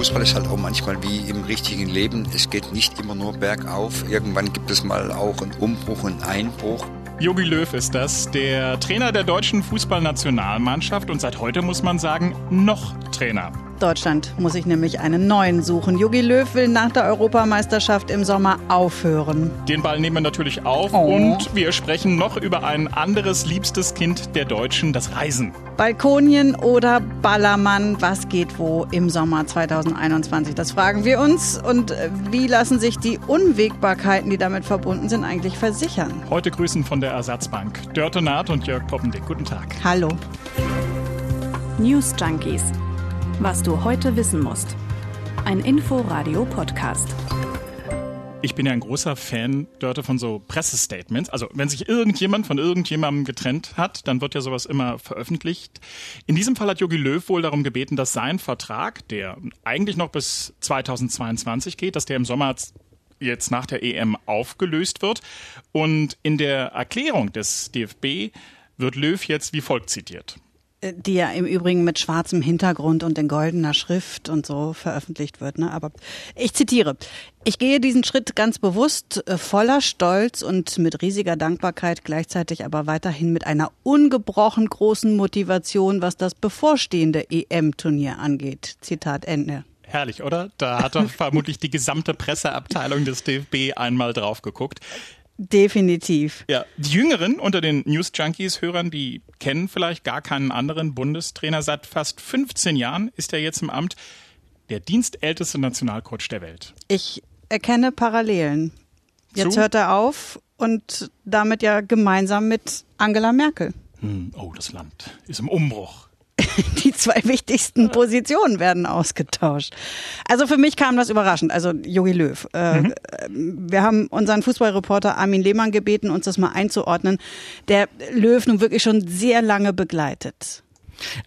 Fußball ist halt auch manchmal wie im richtigen Leben. Es geht nicht immer nur bergauf. Irgendwann gibt es mal auch einen Umbruch und Einbruch. Jogi Löw ist das, der Trainer der deutschen Fußballnationalmannschaft und seit heute muss man sagen, noch Trainer. Deutschland muss sich nämlich einen neuen suchen. Jogi Löw will nach der Europameisterschaft im Sommer aufhören. Den Ball nehmen wir natürlich auf oh. und wir sprechen noch über ein anderes liebstes Kind der Deutschen, das Reisen. Balkonien oder Ballermann, was geht wo im Sommer 2021? Das fragen wir uns. Und wie lassen sich die Unwägbarkeiten, die damit verbunden sind, eigentlich versichern? Heute grüßen von der Ersatzbank Dörte Naht und Jörg Poppendick. Guten Tag. Hallo. News Junkies. Was du heute wissen musst. Ein Info-Radio-Podcast. Ich bin ja ein großer Fan, Dörte, von so Pressestatements. Also, wenn sich irgendjemand von irgendjemandem getrennt hat, dann wird ja sowas immer veröffentlicht. In diesem Fall hat Jogi Löw wohl darum gebeten, dass sein Vertrag, der eigentlich noch bis 2022 geht, dass der im Sommer jetzt nach der EM aufgelöst wird. Und in der Erklärung des DFB wird Löw jetzt wie folgt zitiert die ja im Übrigen mit schwarzem Hintergrund und in goldener Schrift und so veröffentlicht wird. Ne? Aber ich zitiere. Ich gehe diesen Schritt ganz bewusst äh, voller Stolz und mit riesiger Dankbarkeit, gleichzeitig aber weiterhin mit einer ungebrochen großen Motivation, was das bevorstehende EM-Turnier angeht. Zitat Ende. Herrlich, oder? Da hat doch vermutlich die gesamte Presseabteilung des DFB einmal drauf geguckt. Definitiv. Ja, die Jüngeren unter den News Junkies Hörern, die kennen vielleicht gar keinen anderen Bundestrainer. Seit fast 15 Jahren ist er jetzt im Amt der dienstälteste Nationalcoach der Welt. Ich erkenne Parallelen. Jetzt Zu? hört er auf und damit ja gemeinsam mit Angela Merkel. Hm, oh, das Land ist im Umbruch. die zwei wichtigsten Positionen werden ausgetauscht. Also für mich kam das überraschend. Also Jogi Löw. Äh, mhm. Wir haben unseren Fußballreporter Armin Lehmann gebeten, uns das mal einzuordnen, der Löw nun wirklich schon sehr lange begleitet.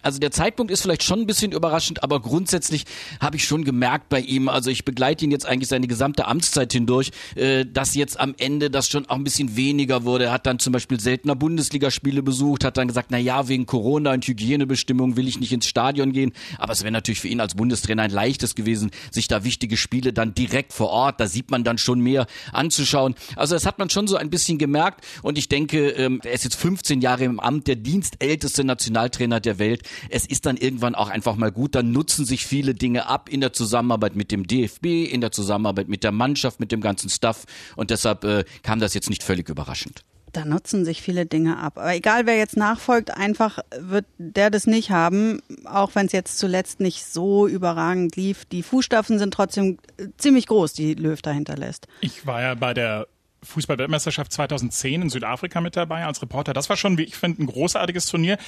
Also der Zeitpunkt ist vielleicht schon ein bisschen überraschend, aber grundsätzlich habe ich schon gemerkt bei ihm, also ich begleite ihn jetzt eigentlich seine gesamte Amtszeit hindurch, äh, dass jetzt am Ende das schon auch ein bisschen weniger wurde. Er hat dann zum Beispiel seltener Bundesligaspiele besucht, hat dann gesagt, na ja, wegen Corona und Hygienebestimmungen will ich nicht ins Stadion gehen. Aber es wäre natürlich für ihn als Bundestrainer ein leichtes gewesen, sich da wichtige Spiele dann direkt vor Ort, da sieht man dann schon mehr anzuschauen. Also das hat man schon so ein bisschen gemerkt und ich denke, ähm, er ist jetzt 15 Jahre im Amt, der dienstälteste Nationaltrainer der Welt. Welt. Es ist dann irgendwann auch einfach mal gut, dann nutzen sich viele Dinge ab in der Zusammenarbeit mit dem DFB, in der Zusammenarbeit mit der Mannschaft, mit dem ganzen Staff und deshalb äh, kam das jetzt nicht völlig überraschend. Da nutzen sich viele Dinge ab. Aber egal, wer jetzt nachfolgt, einfach wird der das nicht haben, auch wenn es jetzt zuletzt nicht so überragend lief. Die Fußstapfen sind trotzdem äh, ziemlich groß, die Löw dahinter lässt. Ich war ja bei der Fußball-Weltmeisterschaft 2010 in Südafrika mit dabei als Reporter. Das war schon, wie ich finde, ein großartiges Turnier.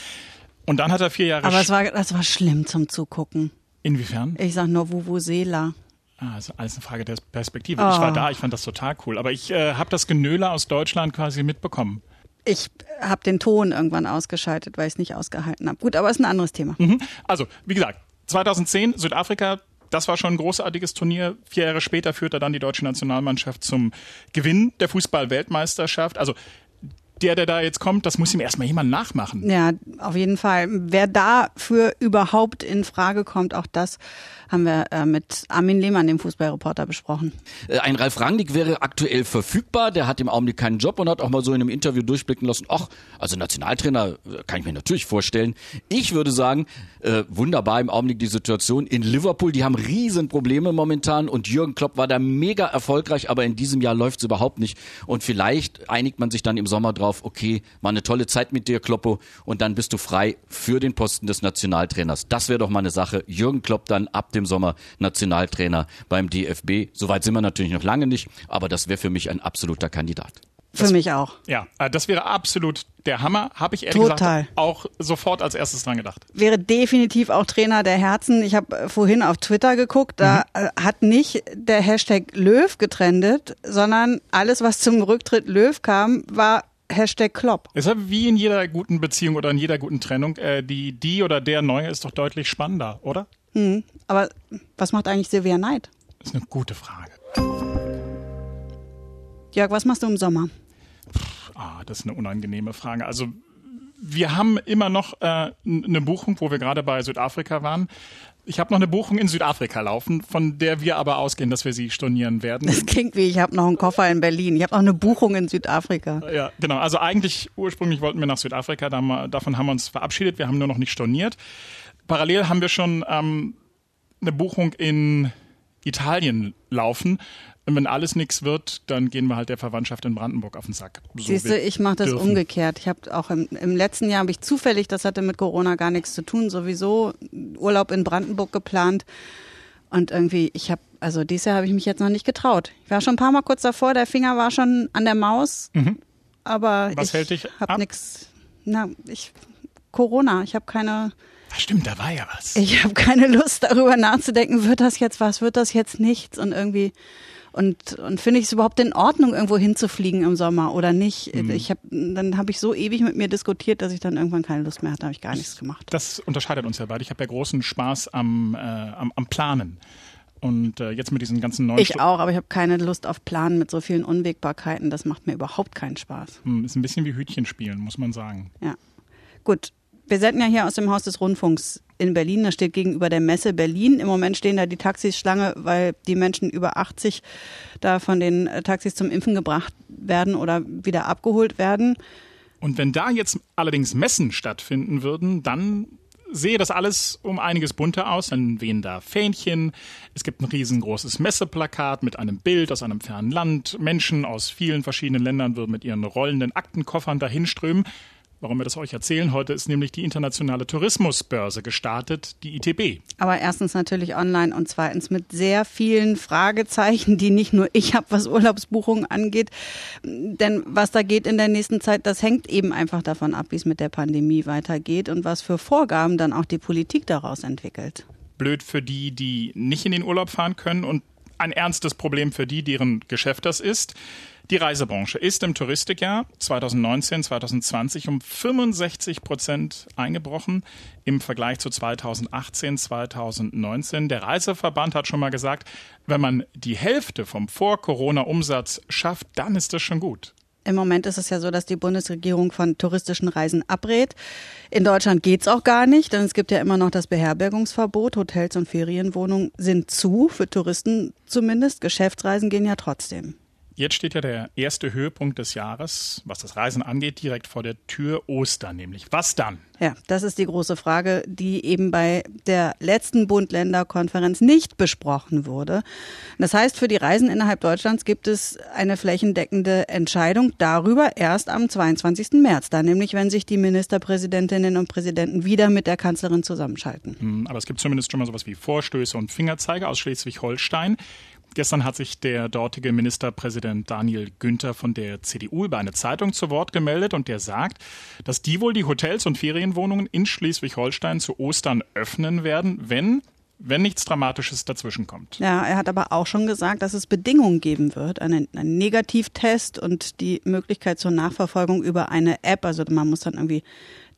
Und dann hat er vier Jahre. Aber es war, das war schlimm zum Zugucken. Inwiefern? Ich sag nur Vuvuzela. Ah, also alles eine Frage der Perspektive. Oh. Ich war da, ich fand das total cool. Aber ich äh, habe das Genöle aus Deutschland quasi mitbekommen. Ich habe den Ton irgendwann ausgeschaltet, weil ich es nicht ausgehalten habe. Gut, aber ist ein anderes Thema. Mhm. Also, wie gesagt, 2010 Südafrika, das war schon ein großartiges Turnier. Vier Jahre später führte dann die deutsche Nationalmannschaft zum Gewinn der Fußball-Weltmeisterschaft. Also der, der da jetzt kommt, das muss ihm erstmal jemand nachmachen. Ja, auf jeden Fall. Wer dafür überhaupt in Frage kommt, auch das haben wir äh, mit Armin Lehmann, dem Fußballreporter, besprochen. Äh, ein Ralf Rangnick wäre aktuell verfügbar. Der hat im Augenblick keinen Job und hat auch mal so in einem Interview durchblicken lassen, ach, also Nationaltrainer äh, kann ich mir natürlich vorstellen. Ich würde sagen, äh, wunderbar im Augenblick die Situation in Liverpool. Die haben riesen Probleme momentan und Jürgen Klopp war da mega erfolgreich, aber in diesem Jahr läuft es überhaupt nicht. Und vielleicht einigt man sich dann im Sommer drauf, okay, mal eine tolle Zeit mit dir, Kloppo, und dann bist du frei für den Posten des Nationaltrainers. Das wäre doch mal eine Sache. Jürgen Klopp dann ab dem Sommer Nationaltrainer beim DFB. Soweit sind wir natürlich noch lange nicht, aber das wäre für mich ein absoluter Kandidat. Für das, mich auch. Ja, äh, das wäre absolut der Hammer. Habe ich ehrlich Total. gesagt auch sofort als erstes dran gedacht. Wäre definitiv auch Trainer der Herzen. Ich habe äh, vorhin auf Twitter geguckt, da mhm. Äh, hat nicht der Hashtag Löw getrendet, sondern alles, was zum Rücktritt Löw kam, war Hashtag Klopp. Es ist wie in jeder guten Beziehung oder in jeder guten Trennung. die, die oder der Neue ist doch deutlich spannender, oder? Hm. Aber was macht eigentlich Silvia Neid? Das ist eine gute Frage. Jörg, was machst du im Sommer? Ah, das ist eine unangenehme Frage. Also wir haben immer noch äh, eine Buchung, wo wir gerade bei Südafrika waren. Ich habe noch eine Buchung in Südafrika laufen, von der wir aber ausgehen, dass wir sie stornieren werden. Das klingt wie, ich habe noch einen Koffer in Berlin. Ich habe noch eine Buchung in Südafrika. Ja, genau. Also eigentlich ursprünglich wollten wir nach Südafrika, davon haben wir uns verabschiedet. Wir haben nur noch nicht storniert. Parallel haben wir schon ähm, eine Buchung in Italien laufen. Und wenn alles nichts wird, dann gehen wir halt der Verwandtschaft in Brandenburg auf den Sack. So Siehst du, ich mache das dürfen. umgekehrt. Ich habe auch im, im, letzten Jahr habe ich zufällig, das hatte mit Corona gar nichts zu tun, sowieso Urlaub in Brandenburg geplant. Und irgendwie, ich habe, also dieses Jahr habe ich mich jetzt noch nicht getraut. Ich war schon ein paar Mal kurz davor, der Finger war schon an der Maus. Mhm. Aber Was ich hält dich habe nichts. Na, ich Corona. Ich habe keine. Stimmt, da war ja was. Ich habe keine Lust darüber nachzudenken, wird das jetzt was, wird das jetzt nichts und irgendwie und, und finde ich es überhaupt in Ordnung, irgendwo hinzufliegen im Sommer oder nicht? Mhm. Ich hab, dann habe ich so ewig mit mir diskutiert, dass ich dann irgendwann keine Lust mehr hatte, habe ich gar nichts gemacht. Das unterscheidet uns ja beide. Ich habe ja großen Spaß am, äh, am, am Planen. Und äh, jetzt mit diesen ganzen neuen. Ich auch, aber ich habe keine Lust auf Planen mit so vielen Unwägbarkeiten. Das macht mir überhaupt keinen Spaß. Hm, ist ein bisschen wie Hütchen spielen, muss man sagen. Ja. Gut. Wir senden ja hier aus dem Haus des Rundfunks in Berlin. Das steht gegenüber der Messe Berlin. Im Moment stehen da die Taxis Schlange, weil die Menschen über 80 da von den äh, Taxis zum Impfen gebracht werden oder wieder abgeholt werden. Und wenn da jetzt allerdings Messen stattfinden würden, dann sehe das alles um einiges bunter aus. Dann wehen da Fähnchen. Es gibt ein riesengroßes Messeplakat mit einem Bild aus einem fernen Land. Menschen aus vielen verschiedenen Ländern würden mit ihren rollenden Aktenkoffern dahinströmen. Warum wir das euch erzählen, heute ist nämlich die internationale Tourismusbörse gestartet, die ITB. Aber erstens natürlich online und zweitens mit sehr vielen Fragezeichen, die nicht nur ich habe, was Urlaubsbuchungen angeht. Denn was da geht in der nächsten Zeit, das hängt eben einfach davon ab, wie es mit der Pandemie weitergeht und was für Vorgaben dann auch die Politik daraus entwickelt. Blöd für die, die nicht in den Urlaub fahren können und ein ernstes Problem für die, deren Geschäft das ist. Die Reisebranche ist im Touristikjahr 2019, 2020 um 65 Prozent eingebrochen im Vergleich zu 2018, 2019. Der Reiseverband hat schon mal gesagt, wenn man die Hälfte vom Vor-Corona-Umsatz schafft, dann ist das schon gut. Im Moment ist es ja so, dass die Bundesregierung von touristischen Reisen abrät. In Deutschland geht's auch gar nicht, denn es gibt ja immer noch das Beherbergungsverbot. Hotels und Ferienwohnungen sind zu, für Touristen zumindest. Geschäftsreisen gehen ja trotzdem. Jetzt steht ja der erste Höhepunkt des Jahres, was das Reisen angeht, direkt vor der Tür Ostern nämlich. Was dann? Ja, das ist die große Frage, die eben bei der letzten Bund-Länder-Konferenz nicht besprochen wurde. Das heißt, für die Reisen innerhalb Deutschlands gibt es eine flächendeckende Entscheidung darüber erst am 22. März, da nämlich, wenn sich die Ministerpräsidentinnen und Präsidenten wieder mit der Kanzlerin zusammenschalten. Hm, aber es gibt zumindest schon mal sowas wie Vorstöße und Fingerzeige aus Schleswig-Holstein. Gestern hat sich der dortige Ministerpräsident Daniel Günther von der CDU über eine Zeitung zu Wort gemeldet und der sagt, dass die wohl die Hotels und Ferienwohnungen in Schleswig-Holstein zu Ostern öffnen werden, wenn wenn nichts Dramatisches dazwischenkommt. Ja, er hat aber auch schon gesagt, dass es Bedingungen geben wird, einen, einen Negativtest und die Möglichkeit zur Nachverfolgung über eine App. Also man muss dann irgendwie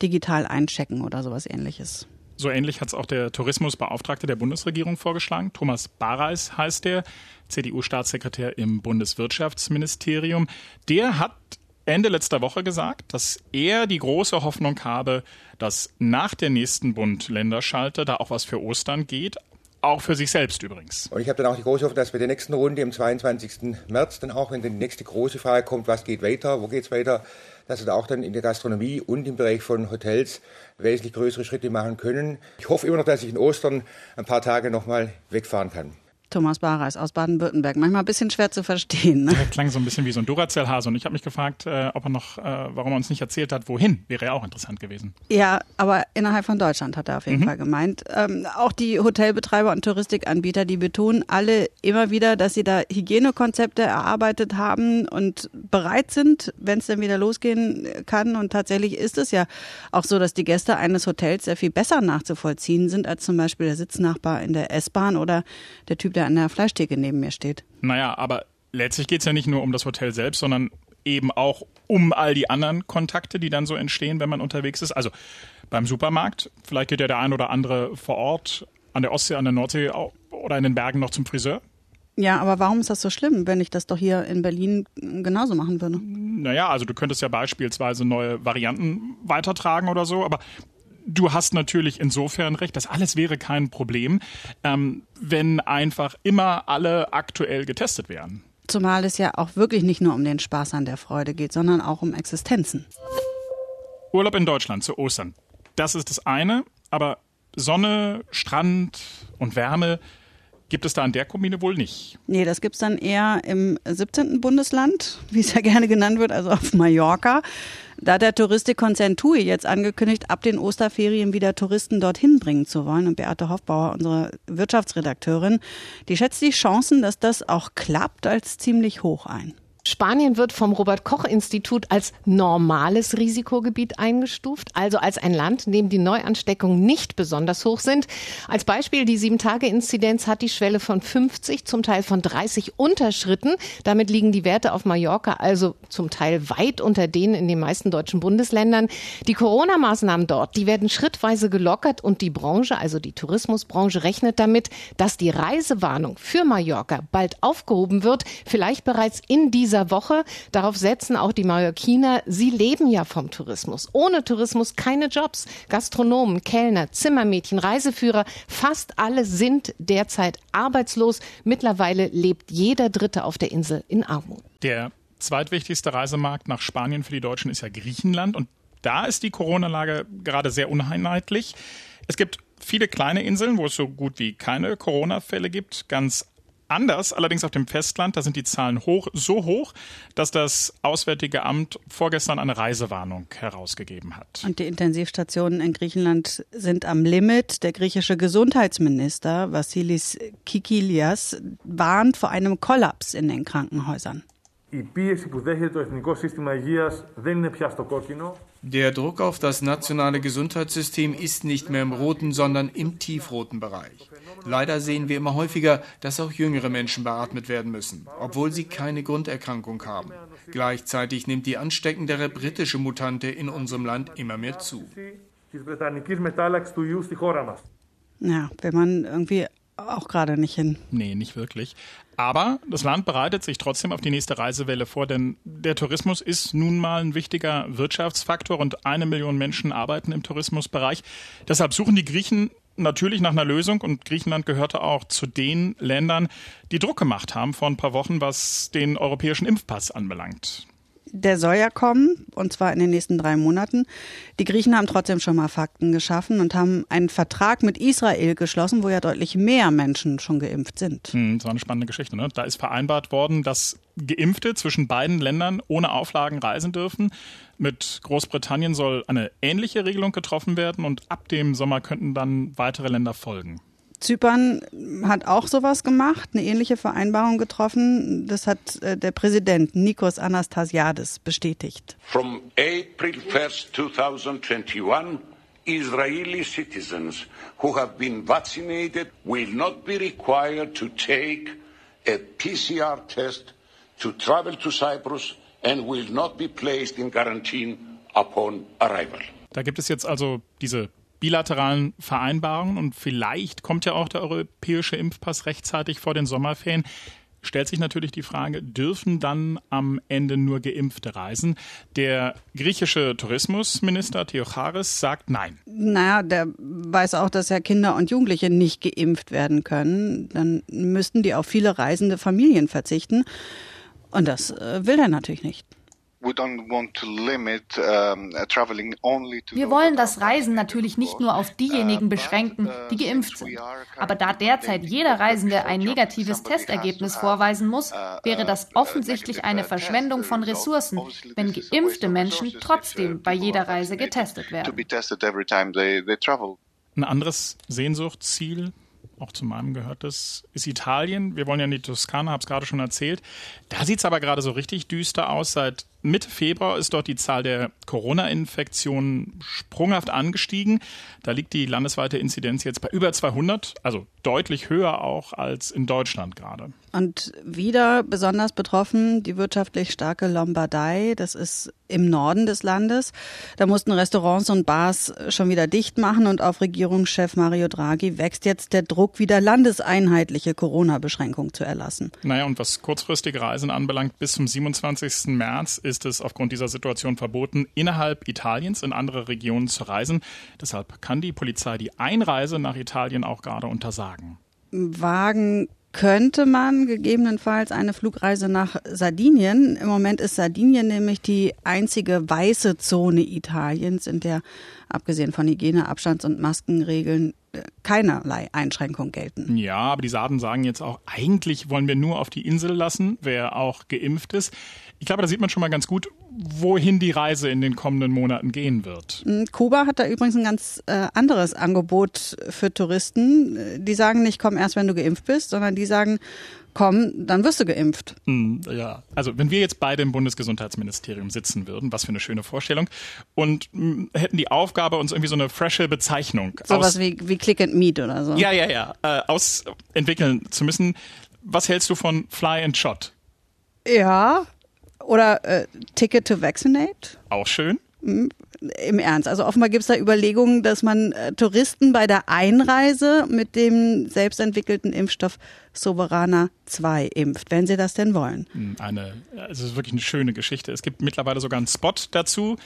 digital einchecken oder sowas ähnliches. So ähnlich hat es auch der Tourismusbeauftragte der Bundesregierung vorgeschlagen. Thomas Bareis heißt der, CDU-Staatssekretär im Bundeswirtschaftsministerium. Der hat Ende letzter Woche gesagt, dass er die große Hoffnung habe, dass nach der nächsten Bund-Länderschalte da auch was für Ostern geht, auch für sich selbst übrigens. Und ich habe dann auch die große Hoffnung, dass bei der nächsten Runde am 22. März dann auch, wenn die nächste große Frage kommt, was geht weiter, wo geht es weiter, dass wir da auch dann in der Gastronomie und im Bereich von Hotels wesentlich größere Schritte machen können. Ich hoffe immer noch, dass ich in Ostern ein paar Tage nochmal wegfahren kann. Thomas Bareis aus Baden-Württemberg. Manchmal ein bisschen schwer zu verstehen. Ne? Der klang so ein bisschen wie so ein Duracell-Hase. Und ich habe mich gefragt, äh, ob er noch, äh, warum er uns nicht erzählt hat, wohin. Wäre ja auch interessant gewesen. Ja, aber innerhalb von Deutschland hat er auf jeden mhm. Fall gemeint. Ähm, auch die Hotelbetreiber und Touristikanbieter, die betonen alle immer wieder, dass sie da Hygienekonzepte erarbeitet haben und bereit sind, wenn es dann wieder losgehen kann. Und tatsächlich ist es ja auch so, dass die Gäste eines Hotels sehr viel besser nachzuvollziehen sind als zum Beispiel der Sitznachbar in der S-Bahn oder der Typ, der an der Fleischtheke neben mir steht. Naja, aber letztlich geht es ja nicht nur um das Hotel selbst, sondern eben auch um all die anderen Kontakte, die dann so entstehen, wenn man unterwegs ist. Also beim Supermarkt, vielleicht geht ja der ein oder andere vor Ort an der Ostsee, an der Nordsee oder in den Bergen noch zum Friseur. Ja, aber warum ist das so schlimm, wenn ich das doch hier in Berlin genauso machen würde? Naja, also du könntest ja beispielsweise neue Varianten weitertragen oder so, aber du hast natürlich insofern recht, das alles wäre kein Problem, ähm, wenn einfach immer alle aktuell getestet wären. Zumal es ja auch wirklich nicht nur um den Spaß an der Freude geht, sondern auch um Existenzen. Urlaub in Deutschland zu Ostern. Das ist das eine, aber Sonne, Strand und Wärme gibt es da in der Kombine wohl nicht. Nee, das gibt es dann eher im 17. Bundesland, wie es ja gerne genannt wird, also auf Mallorca. Da hat der Touristikkonzern TUI jetzt angekündigt, ab den Osterferien wieder Touristen dorthin bringen zu wollen. Und Beate Hoffbauer, unsere Wirtschaftsredakteurin, die schätzt die Chancen, dass das auch klappt, als ziemlich hoch ein. Spanien wird vom Robert Koch Institut als normales Risikogebiet eingestuft, also als ein Land, in dem die Neuansteckungen nicht besonders hoch sind. Als Beispiel die Sieben-Tage-Inzidenz hat die Schwelle von 50, zum Teil von 30 unterschritten. Damit liegen die Werte auf Mallorca also zum Teil weit unter denen in den meisten deutschen Bundesländern. Die Corona-Maßnahmen dort, die werden schrittweise gelockert und die Branche, also die Tourismusbranche, rechnet damit, dass die Reisewarnung für Mallorca bald aufgehoben wird, vielleicht bereits in dieser dieser Woche. Darauf setzen auch die Mallorquiner. Sie leben ja vom Tourismus. Ohne Tourismus keine Jobs. Gastronomen, Kellner, Zimmermädchen, Reiseführer, fast alle sind derzeit arbeitslos. Mittlerweile lebt jeder Dritte auf der Insel in Armut. Der zweitwichtigste Reisemarkt nach Spanien für die Deutschen ist ja Griechenland und da ist die Corona-Lage gerade sehr uneinheitlich. Es gibt viele kleine Inseln, wo es so gut wie keine Corona-Fälle gibt. Ganz Anders allerdings auf dem Festland, da sind die Zahlen hoch, so hoch, dass das Auswärtige Amt vorgestern eine Reisewarnung herausgegeben hat. Und die Intensivstationen in Griechenland sind am Limit. Der griechische Gesundheitsminister Vassilis Kikilias warnt vor einem Kollaps in den Krankenhäusern. Η πίεση που δέχεται το Εθνικό Σύστημα Υγείας δεν είναι πια στο κόκκινο. Der Druck auf das nationale Gesundheitssystem ist nicht mehr im roten, sondern im tiefroten Bereich. Leider sehen wir immer häufiger, dass auch jüngere Menschen beatmet werden müssen, obwohl sie keine Grunderkrankung haben. Gleichzeitig nimmt die ansteckendere britische Mutante in unserem Land immer mehr zu. Ja, wenn man irgendwie auch gerade nicht hin. Nee, nicht wirklich. Aber das Land bereitet sich trotzdem auf die nächste Reisewelle vor, denn der Tourismus ist nun mal ein wichtiger Wirtschaftsfaktor und eine Million Menschen arbeiten im Tourismusbereich. Deshalb suchen die Griechen natürlich nach einer Lösung und Griechenland gehörte auch zu den Ländern, die Druck gemacht haben vor ein paar Wochen, was den europäischen Impfpass anbelangt. Der soll ja kommen, und zwar in den nächsten drei Monaten. Die Griechen haben trotzdem schon mal Fakten geschaffen und haben einen Vertrag mit Israel geschlossen, wo ja deutlich mehr Menschen schon geimpft sind. Hm, das war eine spannende Geschichte. Ne? Da ist vereinbart worden, dass Geimpfte zwischen beiden Ländern ohne Auflagen reisen dürfen. Mit Großbritannien soll eine ähnliche Regelung getroffen werden und ab dem Sommer könnten dann weitere Länder folgen. Zypern hat auch sowas gemacht, eine ähnliche Vereinbarung getroffen. Das hat äh, der Präsident Nikos Anastasiades bestätigt. From April 1st, 2021, Israeli citizens who have been vaccinated will not be required to take a PCR test to travel to Cyprus and will not be placed in quarantine upon arrival. Da gibt es jetzt also diese bilateralen Vereinbarungen und vielleicht kommt ja auch der europäische Impfpass rechtzeitig vor den Sommerferien. Stellt sich natürlich die Frage, dürfen dann am Ende nur Geimpfte reisen? Der griechische Tourismusminister Theocharis sagt nein. Naja, der weiß auch, dass ja Kinder und Jugendliche nicht geimpft werden können. Dann müssten die auf viele reisende Familien verzichten. Und das äh, will er natürlich nicht. Wir wollen das Reisen natürlich nicht nur auf diejenigen uh, beschränken, uh, die geimpft sind. Aber da derzeit jeder Reisende ein negatives Testergebnis vorweisen muss, wäre das offensichtlich eine Verschwendung von Ressourcen, wenn geimpfte Menschen trotzdem bei jeder Reise getestet werden. Ein anderes Sehnsuchtsziel auch zu meinem gehört das, ist Italien. Wir wollen ja in die Toskana, habe es gerade schon erzählt. Da sieht es aber gerade so richtig düster aus. Seit Mitte Februar ist dort die Zahl der Corona-Infektionen sprunghaft angestiegen. Da liegt die landesweite Inzidenz jetzt bei über 200, also deutlich höher auch als in Deutschland gerade. Und wieder besonders betroffen die wirtschaftlich starke Lombardei. Das ist im Norden des Landes. Da mussten Restaurants und Bars schon wieder dicht machen und auf Regierungschef Mario Draghi wächst jetzt der Druck, wieder landeseinheitliche Corona-Beschränkungen zu erlassen. Naja, und was kurzfristige Reisen anbelangt, bis zum 27. März ist es aufgrund dieser Situation verboten, innerhalb Italiens in andere Regionen zu reisen. Deshalb kann die Polizei die Einreise nach Italien auch gerade untersagen. Wagen könnte man gegebenenfalls eine Flugreise nach Sardinien. Im Moment ist Sardinien nämlich die einzige weiße Zone Italiens, in der abgesehen von Hygiene, Abstands- und Maskenregeln keinerlei Einschränkungen gelten. Ja, aber die Sarden sagen jetzt auch, eigentlich wollen wir nur auf die Insel lassen, wer auch geimpft ist. Ich glaube, da sieht man schon mal ganz gut, wohin die Reise in den kommenden Monaten gehen wird. Hm, Kuba hat da übrigens ein ganz äh, anderes Angebot für Touristen. Die sagen nicht, komm erst, wenn du geimpft bist, sondern die sagen, komm, dann wirst du geimpft. Hm, ja, also wenn wir jetzt beide im Bundesgesundheitsministerium sitzen würden, was für eine schöne Vorstellung, und mh, hm, hätten die Aufgabe, uns irgendwie so eine frische Bezeichnung Sowas wie, wie Click and Meet oder so. Ja, ja, ja, äh, ausentwickeln zu müssen. Was hältst du von Fly and Shot? Ja, oder äh, Ticket to Vaccinate. Auch schön. Im Ernst. Also offenbar gibt es da Überlegungen, dass man äh, Touristen bei der Einreise mit dem selbstentwickelten Impfstoff Soberana 2 impft, wenn sie das denn wollen. Hm, eine, also es ist wirklich eine schöne Geschichte. Es gibt mittlerweile sogar einen Spot dazu,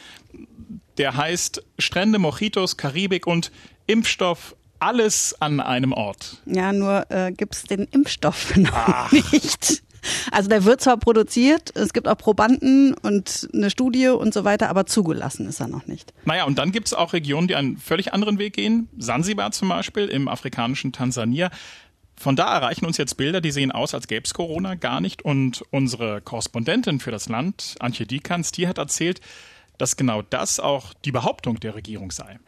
der heißt Strände, Mojitos, Karibik und Impfstoff alles an einem Ort. Ja, nur äh, gibt es den Impfstoff noch nicht. Also der wird zwar produziert, es gibt auch Probanden und eine Studie und so weiter, aber zugelassen ist er noch nicht. Naja, und dann gibt es auch Regionen, die einen völlig anderen Weg gehen. Sansibar zum Beispiel im afrikanischen Tansania. Von da erreichen uns jetzt Bilder, die sehen aus, als gäbe es Corona gar nicht. Und unsere Korrespondentin für das Land, Antje Dikans, die hat erzählt, dass genau das auch die Behauptung der Regierung sei.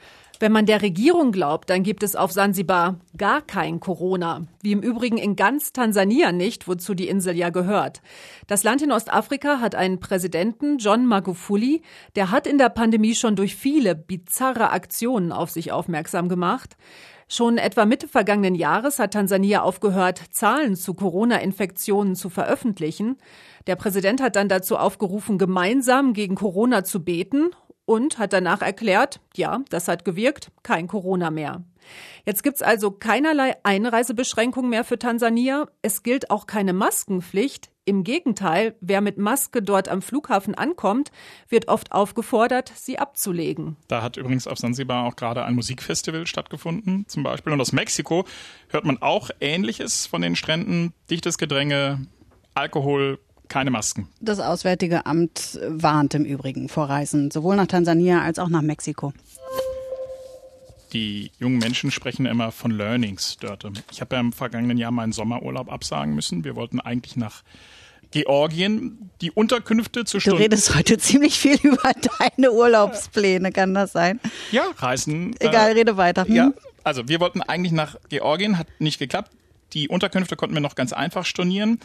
Wenn man der Regierung glaubt, dann gibt es auf Sansibar gar kein Corona. Wie im Übrigen in ganz Tansania nicht, wozu die Insel ja gehört. Das Land in Ostafrika hat einen Präsidenten, John Magufuli, der hat in der Pandemie schon durch viele bizarre Aktionen auf sich aufmerksam gemacht. Schon etwa Mitte vergangenen Jahres hat Tansania aufgehört, Zahlen zu Corona-Infektionen zu veröffentlichen. Der Präsident hat dann dazu aufgerufen, gemeinsam gegen Corona zu beten und hat danach erklärt, ja, das hat gewirkt, kein Corona mehr. Jetzt gibt's also keinerlei Einreisebeschränkungen mehr für Tansania. Es gilt auch keine Maskenpflicht. Im Gegenteil, wer mit Maske dort am Flughafen ankommt, wird oft aufgefordert, sie abzulegen. Da hat übrigens auf Sansibar auch gerade ein Musikfestival stattgefunden, zum Beispiel. Und aus Mexiko hört man auch Ähnliches von den Stränden. Dichtes Gedränge, Alkohol, keine Masken. Das Auswärtige Amt warnt im Übrigen vor Reisen, sowohl nach Tansania als auch nach Mexiko. Die jungen Menschen sprechen immer von Learnings, Dörte. Ich habe ja im vergangenen Jahr meinen Sommerurlaub absagen müssen. Wir wollten eigentlich nach Georgien die Unterkünfte zu Stunden. Du redest heute ziemlich viel über deine Urlaubspläne, kann das sein? Ja, Reisen. Egal, äh, rede weiter. Hm? Ja, also wir wollten eigentlich nach Georgien, hat nicht geklappt. Die Unterkünfte konnten wir noch ganz einfach stornieren.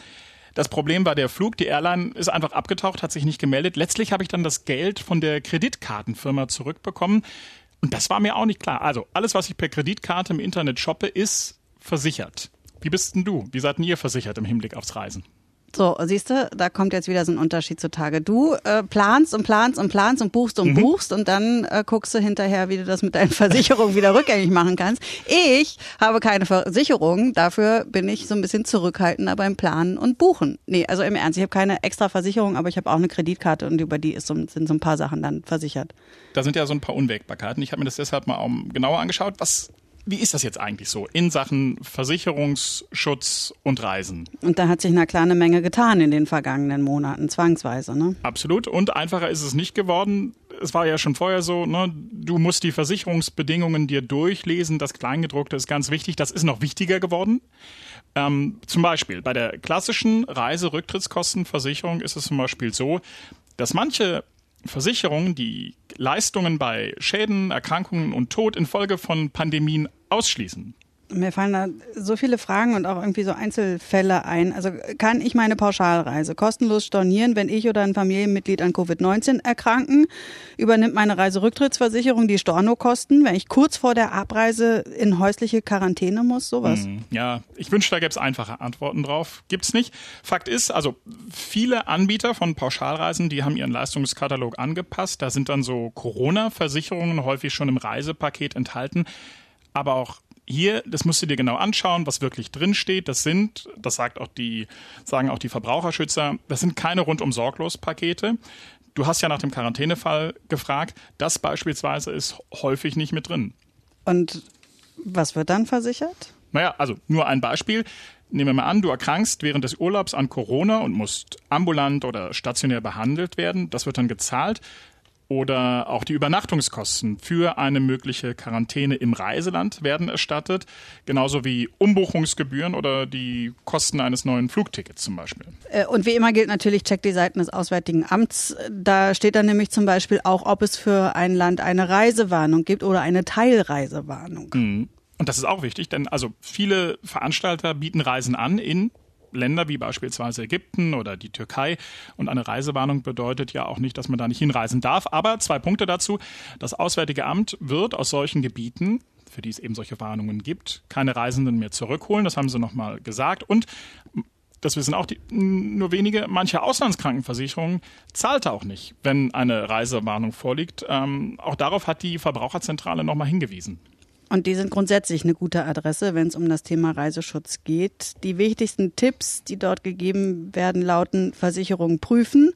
Das Problem war der Flug. Die Airline ist einfach abgetaucht, hat sich nicht gemeldet. Letztlich habe ich dann das Geld von der Kreditkartenfirma zurückbekommen. Und das war mir auch nicht klar. Also alles, was ich per Kreditkarte im Internet shoppe, ist versichert. Wie bist denn du? Wie seid denn ihr versichert im Hinblick aufs Reisen? So, siehst du, da kommt jetzt wieder so ein Unterschied zutage. Du äh, planst und planst und planst und buchst und mhm. buchst und dann äh, guckst du hinterher, wie du das mit deinen Versicherungen wieder rückgängig machen kannst. Ich habe keine Versicherung, dafür bin ich so ein bisschen zurückhaltender beim Planen und Buchen. Nee, also im Ernst, ich habe keine extra Versicherung, aber ich habe auch eine Kreditkarte und über die ist so, sind so ein paar Sachen dann versichert. Da sind ja so ein paar Unwägbarkeiten. Ich habe mir das deshalb mal genauer angeschaut. Was wie ist das jetzt eigentlich so in Sachen Versicherungsschutz und Reisen? Und da hat sich eine Menge getan in den vergangenen Monaten, zwangsweise, ne? Absolut. Und einfacher ist es nicht geworden. Es war ja schon vorher so, ne? du musst die Versicherungsbedingungen dir durchlesen. Das Kleingedruckte ist ganz wichtig. Das ist noch wichtiger geworden. Ähm, zum Beispiel bei der klassischen Reiserücktrittskostenversicherung ist es zum Beispiel so, dass manche Versicherungen die Leistungen bei Schäden, Erkrankungen und Tod infolge von Pandemien ausschließen. Mir fallen da so viele Fragen und auch irgendwie so Einzelfälle ein. Also kann ich meine Pauschalreise kostenlos stornieren, wenn ich oder ein Familienmitglied an Covid-19 erkranken? Übernimmt meine Reiserücktrittsversicherung die Stornokosten, wenn ich kurz vor der Abreise in häusliche Quarantäne muss? Sowas? Hm, ja, ich wünschte, da gäbe es einfache Antworten drauf. Gibt's nicht. Fakt ist, also viele Anbieter von Pauschalreisen, die haben ihren Leistungskatalog angepasst. Da sind dann so Corona-Versicherungen häufig schon im Reisepaket enthalten. Aber auch hier, das musst du dir genau anschauen, was wirklich drinsteht. Das sind, das sagt auch die, sagen auch die Verbraucherschützer, das sind keine rundum sorglos Pakete. Du hast ja nach dem Quarantänefall gefragt. Das beispielsweise ist häufig nicht mit drin. Und was wird dann versichert? Naja, also nur ein Beispiel. Nehmen wir mal an, du erkrankst während des Urlaubs an Corona und musst ambulant oder stationär behandelt werden. Das wird dann gezahlt oder auch die Übernachtungskosten für eine mögliche Quarantäne im Reiseland werden erstattet, genauso wie Umbuchungsgebühren oder die Kosten eines neuen Flugtickets zum Beispiel. Äh, und wie immer gilt natürlich, check die Seiten des Auswärtigen Amts. Da steht dann nämlich zum Beispiel auch, ob es für ein Land eine Reisewarnung gibt oder eine Teilreisewarnung. Mhm. Und das ist auch wichtig, denn also viele Veranstalter bieten Reisen an in Länder wie beispielsweise Ägypten oder die Türkei. Und eine Reisewarnung bedeutet ja auch nicht, dass man da nicht hinreisen darf. Aber zwei Punkte dazu. Das Auswärtige Amt wird aus solchen Gebieten für die es eben solche Warnungen gibt, keine Reisenden mehr zurückholen. Das haben sie nochmal gesagt. Und das wissen auch die, nur wenige, manche Auslandskrankenversicherungen zahlt auch nicht, wenn eine Reisewarnung vorliegt. Ähm, auch darauf hat die Verbraucherzentrale nochmal hingewiesen. Und die sind grundsätzlich eine gute Adresse, wenn es um das Thema Reiseschutz geht. Die wichtigsten Tipps, die dort gegeben werden, lauten Versicherungen prüfen,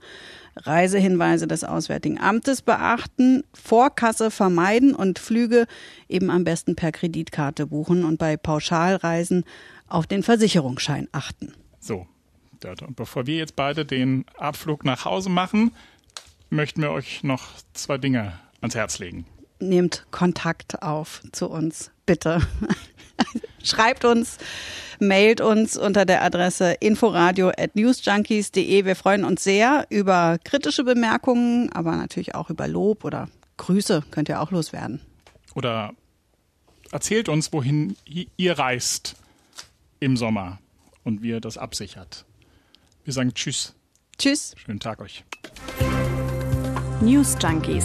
Reisehinweise des Auswärtigen Amtes beachten, Vorkasse vermeiden und Flüge eben am besten per Kreditkarte buchen und bei Pauschalreisen auf den Versicherungsschein achten. So, und bevor wir jetzt beide den Abflug nach Hause machen, möchten wir euch noch zwei Dinge ans Herz legen nehmt Kontakt auf zu uns, bitte. Schreibt uns, mailt uns unter der Adresse inforadio@newsjunkies.de. Wir freuen uns sehr über kritische Bemerkungen, aber natürlich auch über Lob oder Grüße könnt ihr auch loswerden. Oder erzählt uns, wohin ihr reist im Sommer und wie ihr das absichert. Wir sagen Tschüss. Tschüss. Schönen Tag euch. News Junkies